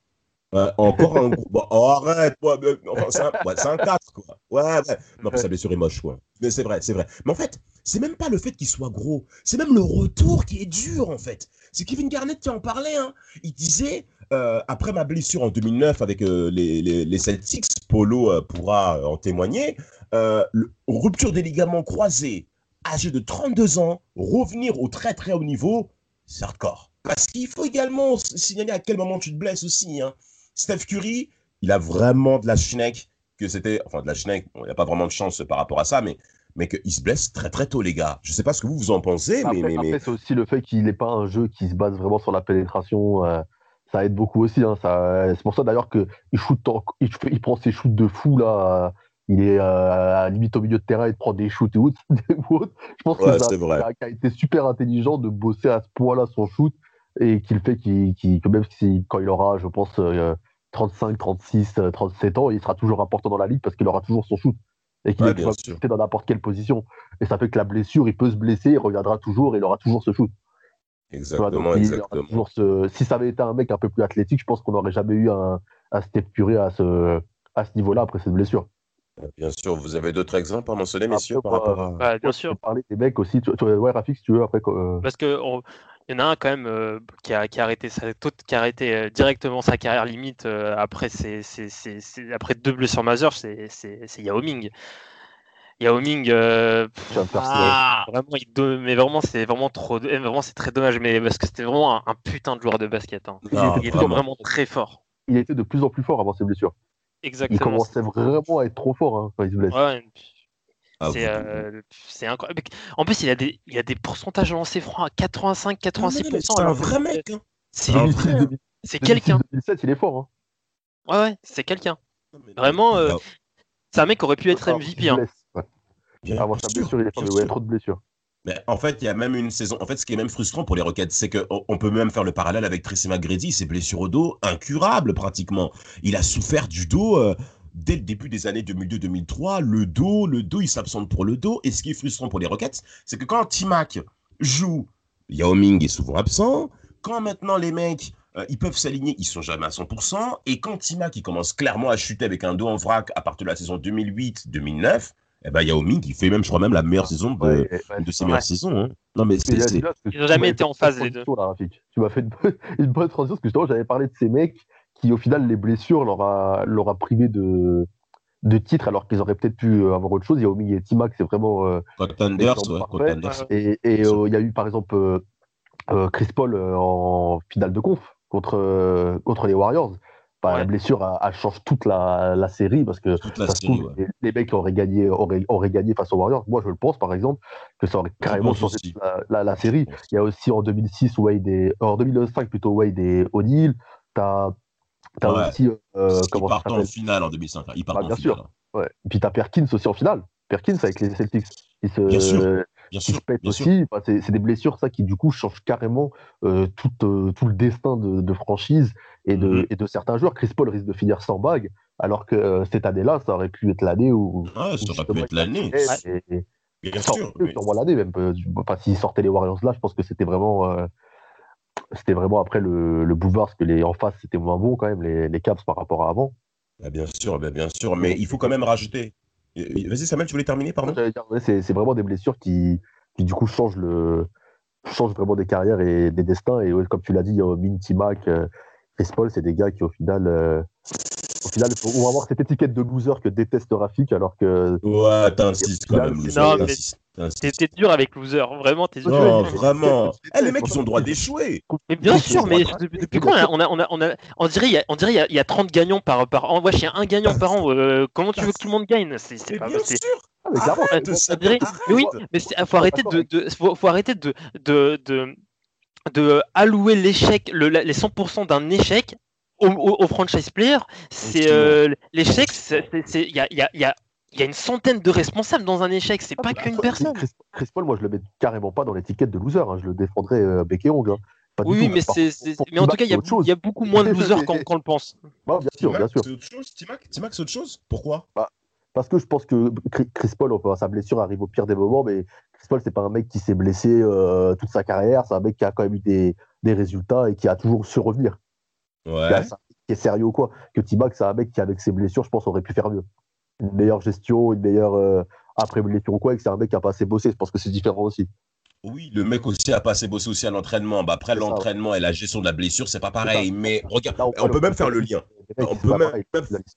Encore un oh, arrête, c'est un, ouais, c'est un 4, quoi. Ouais, ouais. Non, sa blessure est moche, quoi. Mais c'est vrai, c'est vrai. Mais en fait, c'est même pas le fait qu'il soit gros. C'est même le retour qui est dur, en fait. C'est Kevin Garnett qui en parlait, hein. Il disait, euh, après ma blessure en 2009 avec euh, les, les, Celtics, Polo euh, pourra en témoigner, rupture des ligaments croisés, âgé de 32 ans, revenir au très très haut niveau, c'est hardcore. Parce qu'il faut également signaler à quel moment tu te blesses aussi. Hein. Steph Curry, il a vraiment de la schneck, que c'était, enfin de la schneck, il n'y a pas vraiment de chance par rapport à ça, mais, mais qu'il se blesse très très tôt, les gars. Je sais pas ce que vous vous en pensez, Après, mais, mais, mais- c'est aussi le fait qu'il n'est pas un jeu qui se base vraiment sur la pénétration. euh, ça aide beaucoup aussi. hein, ça- c'est pour ça d'ailleurs qu'il il, il prend ses shoots de fou là. euh, il est euh, à la limite au milieu de terrain, il prend des shoots et autres. Je pense Ouais, que ça, ça a été super intelligent de bosser à ce point-là son shoot et qu'il fait qu'il, qu'il- que même si, quand il aura, je pense, euh, 35, 36, euh, 37 ans, il sera toujours important dans la ligue parce qu'il aura toujours son shoot et qu'il Ouais, est dans n'importe quelle position. Et ça fait que la blessure, il peut se blesser, il reviendra toujours et il aura toujours ce shoot. Exactement, il exactement. toujours ce- Si ça avait été un mec un peu plus athlétique, je pense qu'on n'aurait jamais eu un, un Steph Curry à ce, à ce niveau-là après cette blessure. Bien sûr, vous avez d'autres exemples à mentionner, messieurs, Après, par rapport à... Bah, bien sûr. parler des mecs aussi. Tu, tu- ouais, Rafik, si tu veux, après. euh, Parce que on- il y en a un quand même euh, qui, a, qui a arrêté, sa, qui a arrêté euh, directement sa carrière limite euh, après, ses, ses- ses- après deux blessures majeures, c'est Yao Ming. Yao Ming, pff, ah, vraiment, il mais vraiment, c'est vraiment trop, vraiment, c'est très dommage, mais parce que c'était vraiment un, un putain de joueur de basket. hein. Non, il était vraiment. vraiment très fort. Il était de plus en plus fort avant ses blessures. Il Exactement. commençait vraiment à être trop fort hein, quand il se blesse. Ouais, Ah, c'est euh, incroyable. En plus, il a des, il a des pourcentages de lancers francs à 85, Non, mais 86%. C'est un vrai mec. hein. C'est un 2006, vrai. 2006, c'est quelqu'un. 2007, il est fort. Hein. Ouais, ouais, c'est quelqu'un. Vraiment, euh, Ah, C'est un mec qui aurait pu être MVP. hein. bien Avant sa blessure, il est fort, bien mais ouais, sûr. trop de blessures. Mais en fait, il y a même une saison. En fait, ce qui est même frustrant pour les Rockets, c'est qu'on on peut même faire le parallèle avec Tracy McGrady, ses blessures au dos, incurables pratiquement. Il a souffert du dos euh, dès le début des années 2002-2003. Le dos, le dos, il s'absente pour le dos. Et ce qui est frustrant pour les Rockets, c'est que quand T-Mac joue, Yao Ming est souvent absent. Quand maintenant les mecs euh, ils peuvent s'aligner, ils sont jamais à 100%. Et quand Tima qui commence clairement à chuter avec un dos en vrac à partir de la saison 2008-2009, eh ben Yao Ming qui fait même, je crois même la meilleure saison de, Ouais, ouais, de ses meilleures saisons. hein. Non mais c'est, Ils ont tu jamais été en phase, les deux. transition, là. Tu m'as fait une, bonne- une bonne transition parce que justement, j'avais parlé de ces mecs qui, au final, les blessures leur a, leur a privé de, de titres alors qu'ils auraient peut-être pu euh, avoir autre chose. Yao Ming et Timac, c'est vraiment. euh, Contenders, ouais. Contenders. Et euh, il y a eu par exemple euh, Chris Paul en finale de conf contre, contre les Warriors. Bah, La blessure a, a change toute la, la série parce que Toute la ça se série, trouve, ouais. les, les mecs auraient gagné, auraient, auraient gagné face aux Warriors. Moi, je le pense par exemple que ça aurait carrément changé la, la- série. Il y a aussi en 2006 Wade et, en 2005 plutôt Wade et O'Neal. T'as as Ouais. aussi euh, comment partent en finale en 2005. hein. Ils partent Bah, en bien finale. sûr. Ouais. Et puis t'as Perkins aussi en finale. Perkins avec les Celtics. Qui se, Bien sûr. Bien qui sûr. se pète Bien aussi. Enfin, c'est des blessures, ça, qui du coup changent carrément euh, tout, euh, tout le destin de, de franchise et de, Mhm. et de certains joueurs. Chris Paul risque de finir sans bague, alors que euh, cette année-là, ça aurait pu être l'année où. Ouais, ça aurait pu être l'année. Bien ça aurait sûr. mais- l'année même. Enfin, s'ils sortaient les Warriors là, je pense que c'était vraiment. C'était vraiment après le, le boulevard, parce que les en face, c'était moins bon quand même, les, les Cavs par rapport à avant. Bah, bien sûr, bah, bien sûr. Mais il faut quand même rajouter. Euh, Vas-y, Samuel, tu voulais terminer, pardon? C'est vraiment des blessures qui, qui du coup changent le changent vraiment des carrières et des destins. Et ouais, comme tu l'as dit, il y a Min Timac, euh, Chris Paul, c'est des gars qui au final, euh, au final vont avoir cette étiquette de loser que déteste Rafik, alors que Ouais, quand même. Louis, Non, mais t'insistes, t'insistes. T'es dur avec loser, vraiment, t'es dur. Non, vraiment. Eh, les mecs, ils ont le droit d'échouer. Mais bien sûr, mais depuis, depuis quand on a, on a, on a, on dirait, il y a, on dirait, il y a, il y a 30 gagnants par, par an. Wesh, il y a un gagnant par an. euh, comment tu veux que tout le monde gagne? C'est pas bien sûr. Ah, mais oui, mais c'est- faut arrêter de, de- faut, faut arrêter de, de, de, de allouer l'échec, les 100% d'un échec au, au, au franchise player. C'est euh, l'échec, il y a, il y a, il y a, il y a une centaine de responsables dans un échec. C'est pas qu'une personne. Chris, Chris Paul, moi je le mets carrément pas dans l'étiquette de loser. hein. Je le défendrais euh, bec et ongle. hein. Oui, mais c'est, mais en tout cas, il y, a beaucoup- chose. il y a beaucoup moins de losers qu'on le pense. Ouais, bien sûr, bien sûr. c'est autre chose, Timac Timac, c'est autre chose? Pourquoi? Parce que je pense que Chris Paul, enfin, sa blessure arrive au pire des moments, mais Chris Paul, c'est pas un mec qui s'est blessé euh, toute sa carrière. C'est un mec qui a quand même eu des, des résultats et qui a toujours su revenir. Qui, Ouais. a- qui est sérieux ou quoi. Que Timac, c'est un mec qui, avec ses blessures, je pense, aurait pu faire mieux. Une meilleure gestion, une meilleure euh, après blessure ou quoi, et que c'est un mec qui a pas assez bossé. Je pense que c'est différent aussi. Oui, le mec aussi a pas assez bossé aussi à l'entraînement. Bah, après ouais. l'entraînement et la gestion de la blessure, c'est pas pareil. Mais regarde, Là, on peut même faire le lien. mecs On peut même-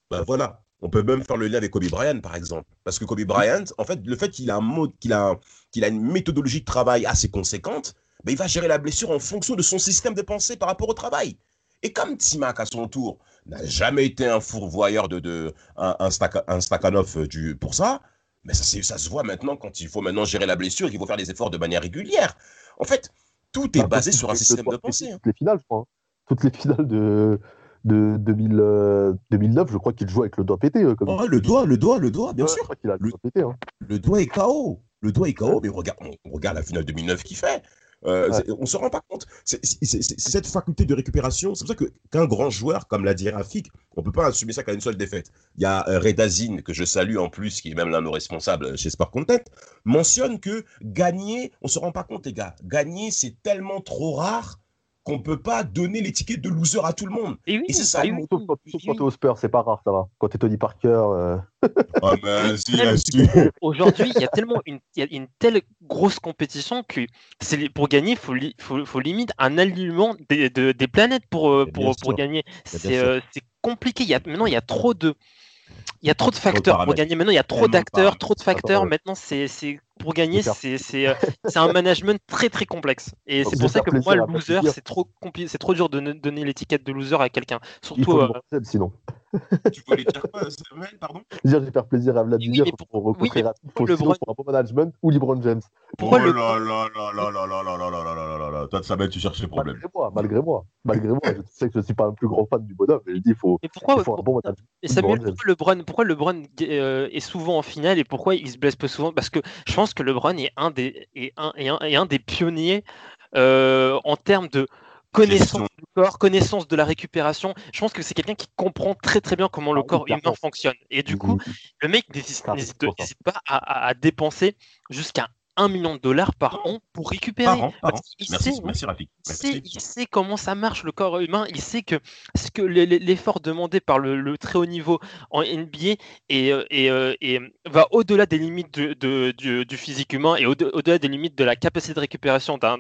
Bah voilà, on peut même faire le lien avec Kobe Bryant par exemple, parce que Kobe Bryant, en fait, le fait qu'il a un mode, qu'il a, qu'il a une méthodologie de travail assez conséquente, bah, il va gérer la blessure en fonction de son système de pensée par rapport au travail. Et comme Timac à son tour n'a jamais été un fourvoyeur de, de un, un, Staka- un Stakhanov euh, du, pour ça, mais ça, ça se voit maintenant quand il faut maintenant gérer la blessure et qu'il faut faire des efforts de manière régulière. En fait, tout est Ah, basé sur un système de pensée. hein. Toutes les finales, je crois. hein. Toutes les finales de, de 2000, euh, 2009, je crois qu'il joue avec le doigt pété. euh, comme Oh, le doigt, le doigt, le doigt, bien Ouais, sûr. Je crois qu'il a le Le- doigt pété. hein. le doigt est KO. Le doigt est KO, mais regarde, on, on regarde la finale 2009 qu'il fait. Euh, Ouais. On se rend pas compte. C'est cette faculté de récupération. C'est pour ça que qu'un grand joueur, comme l'a dit Rafik, on peut pas assumer ça qu'à une seule défaite. Il y a euh, Redazine, que je salue en plus, qui est même l'un de nos responsables chez Sport Content, mentionne que gagner, on se rend pas compte, les gars. Gagner, c'est tellement trop rare qu'on peut pas donner l'étiquette de loser à tout le monde. Et oui, Et c'est ça, oui. Sauf quand, sauf quand t'es au Spurs, c'est pas rare, ça va. Quand t'es Tony Parker, euh, Ah, mais si, là-dessus. Aujourd'hui, il y a tellement une, il y a une telle grosse compétition que c'est pour gagner, il faut, li- faut, faut limite un alignement des, de- des planètes pour, euh, pour, pour gagner. C'est euh, c'est compliqué. Il y a, maintenant, il y a trop de, il y a trop de facteurs pour gagner. Maintenant, il y a trop d'acteurs, trop de facteurs. Maintenant, c'est pour gagner, c'est euh, c'est un management très très complexe. Et c'est pour ça que pour moi, le loser, c'est trop compli- c'est trop dur de ne- donner l'étiquette de loser à quelqu'un. Surtout. sinon. Tu voulais dire quoi, Samuel, pardon Dire, je vais faire plaisir à Vladimir mais pour, pour- rencontrer oui, mais Rapide, faut le sinon Brun- pour un bon management ou LeBron James. Pourquoi oh là là là là là là là là là là là là là Toi, Samuel, tu cherches les problèmes. Malgré moi, malgré moi, malgré moi. Je sais que je suis pas un plus grand fan du bonhomme, mais je dis il faut, mais pourquoi, il faut un bon management. Et Samuel, LeBron pourquoi LeBron, pourquoi LeBron euh, est souvent en finale et pourquoi il se blesse peu souvent Parce que je pense que LeBron est un des, est un, est un, est un des pionniers euh, en termes de connaissance du corps, connaissance de la récupération. Je pense que c'est quelqu'un qui comprend très très bien comment le Ah corps humain fonctionne. Et du coup, le mec n'hésite pas à, à- à dépenser jusqu'à 1 million de dollars par an pour récupérer. Par an, par an. Il Merci, sait- merci Rafik. il sait, il sait comment ça marche le corps humain, il sait que ce que l'e- l'e- l'effort demandé par le, le très haut niveau en NBA et, et, et va au-delà des limites de- de- du, du physique humain et au- au-delà des limites de la capacité de récupération d'un-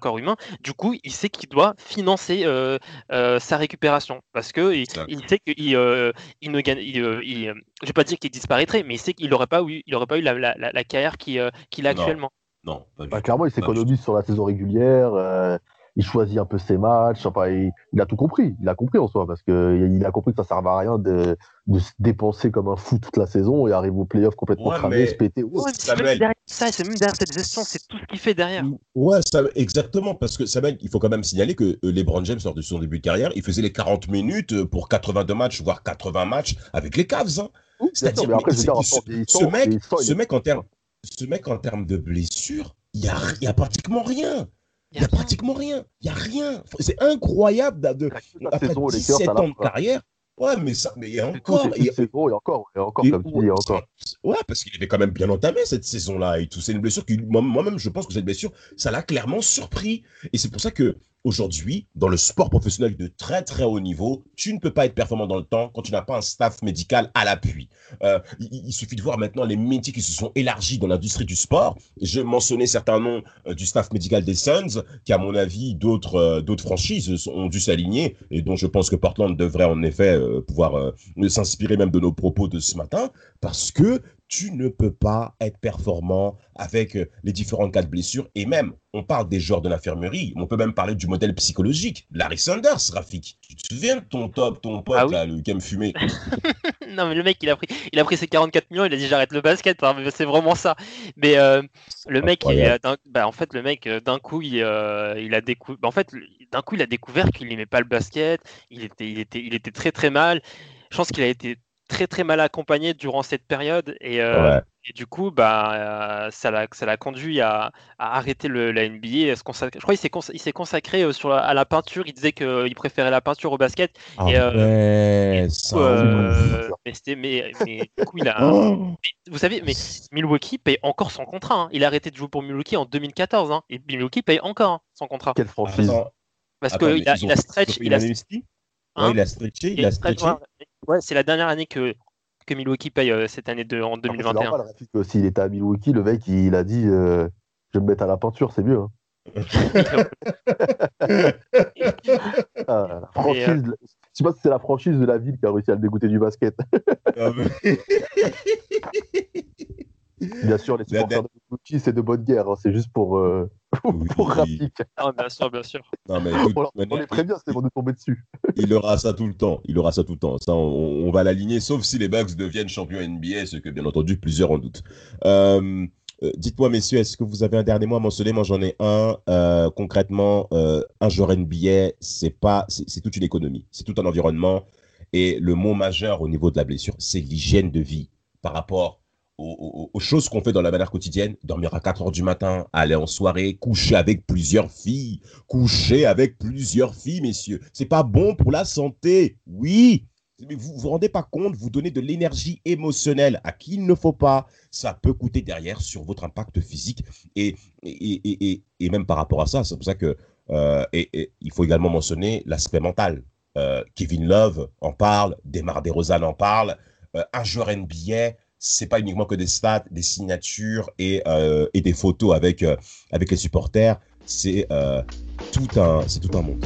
corps humain. Du coup, il sait qu'il doit financer euh, euh, sa récupération parce que il, sait qu'il euh, il ne gagne, il, je vais pas dire qu'il disparaîtrait, mais il sait qu'il n'aurait pas eu, il aurait pas eu la, la- la- la carrière qu'il euh, a Non. actuellement. Non, pas Bah, clairement, il s'économise sur la saison régulière. euh, il choisit un peu ses matchs. Enfin, il, il a tout compris. Il a compris en soi parce que il a compris que ça servait à rien de, de se dépenser comme un fou toute la saison et arriver au playoff complètement Ouais, cramé, mais- se péter. Ouais, c'est même derrière ça, c'est même derrière cette gestion, c'est tout ce qu'il fait derrière. Ouais, ça, exactement, parce que Samuel, il faut quand même signaler que euh, LeBron James, lors de son début de carrière, il faisait les 40 minutes pour 82 matchs, voire 80 matchs avec les Cavs. hein. C'est-à-dire, ce, mec, ce mec en termes, ce mec en termes de blessures, il y a, il y a pratiquement rien. Il y a pratiquement rien. Il y a rien. C'est incroyable de, après saison aux Lakers, 17 ça l'a ans de carrière. Ouais, mais ça, mais il y a C'est encore. c'est il y a- saison et encore, et encore, comme tu dis, et encore. Ouais, parce qu'il avait quand même bien entamé cette saison-là et tout. C'est une blessure qui, moi- moi-même, je pense que cette blessure, ça l'a clairement surpris. Et c'est pour ça que aujourd'hui, dans le sport professionnel de très très haut niveau, tu ne peux pas être performant dans le temps quand tu n'as pas un staff médical à l'appui. Euh, il, il suffit de voir maintenant les métiers qui se sont élargis dans l'industrie du sport. Je mentionnais certains noms euh, du staff médical des Suns, qui à mon avis d'autres euh, d'autres franchises ont dû s'aligner et dont je pense que Portland devrait en effet pouvoir euh, s'inspirer même de nos propos de ce matin, parce que tu ne peux pas être performant avec euh, les différents cas de blessures. Et même, on parle des joueurs de l'infirmerie, on peut même parler du modèle psychologique. Larry Sanders, Rafik, tu te souviens de ton top, ton pote, Ah oui. là, le game fumé? Non mais le mec il a pris il a pris ses 44 millions il a dit j'arrête le basket hein, c'est vraiment ça mais euh, le mec il bah, en fait le mec d'un coup il, euh, il a découvert en fait le- d'un coup il a découvert qu'il n'aimait pas le basket il était il était il était très très mal je pense qu'il a été très très mal accompagné durant cette période et, euh, Ouais. et du coup bah euh, ça l'a ça l'a conduit à, à arrêter le, la NBA à se consacrer- je crois qu'il s'est cons- il s'est consacré euh, sur la- à la peinture il disait qu'il préférait la peinture au basket Ah Et, euh, ouais, coup, euh, mais, c'était- mais, mais du coup, il a. Mais vous savez, mais Milwaukee paye encore son contrat. hein. Il a arrêté de jouer pour Milwaukee en 2014. hein. Et Milwaukee paye encore hein, son contrat. Quelle franchise. Parce qu'il a, il stretch. Il a, l'amnistie Hein Ouais, il a stretché, il il a a stretch- stretché. ouais, c'est la dernière année que, que Milwaukee paye euh, cette année de, en Après, c'est 2021. normal, Rafik, que S'il était à Milwaukee, le mec, il a dit euh, Je vais me mettre à la peinture, c'est mieux. hein. Ah, la franchise, euh, de- Je sais pas si c'est la franchise de la ville qui a réussi à le dégoûter du basket. Ah, mais- Bien sûr, les supporters de Milwaukee, c'est de bonne guerre. hein. C'est juste pour, euh, Oui. pour Rafik. Ah, bien sûr, bien sûr. Non, mais écoute, On, on les prévient, c'est pour nous tomber dessus. Il aura ça tout le temps. Il aura ça tout le temps. Ça, on, va l'aligner, sauf si les Bucks deviennent champions NBA, ce que bien entendu plusieurs en doutent. Euh, euh, Dites-moi, messieurs, est-ce que vous avez un dernier mot à mentionner? Moi, j'en ai un. Euh, concrètement, un joueur NBA, c'est pas, c'est toute une économie, c'est tout un environnement. Et le mot majeur au niveau de la blessure, c'est l'hygiène de vie par rapport aux, choses qu'on fait dans la manière quotidienne. Dormir à 4 heures du matin, aller en soirée, coucher avec plusieurs filles, coucher avec plusieurs filles, messieurs. C'est pas bon pour la santé. Oui. Mais vous vous rendez pas compte, vous donnez de l'énergie émotionnelle à qui il ne faut pas. Ça peut coûter derrière sur votre impact physique. Et, et, et, et, même par rapport à ça, c'est pour ça que euh, et, il faut également mentionner l'aspect mental. Euh, Kevin Love en parle, Demar DeRozan en parle. Euh, un joueur NBA, c'est pas uniquement que des stats, des signatures et, euh, et des photos avec, euh, avec les supporters. C'est euh, tout, un, c'est tout un monde.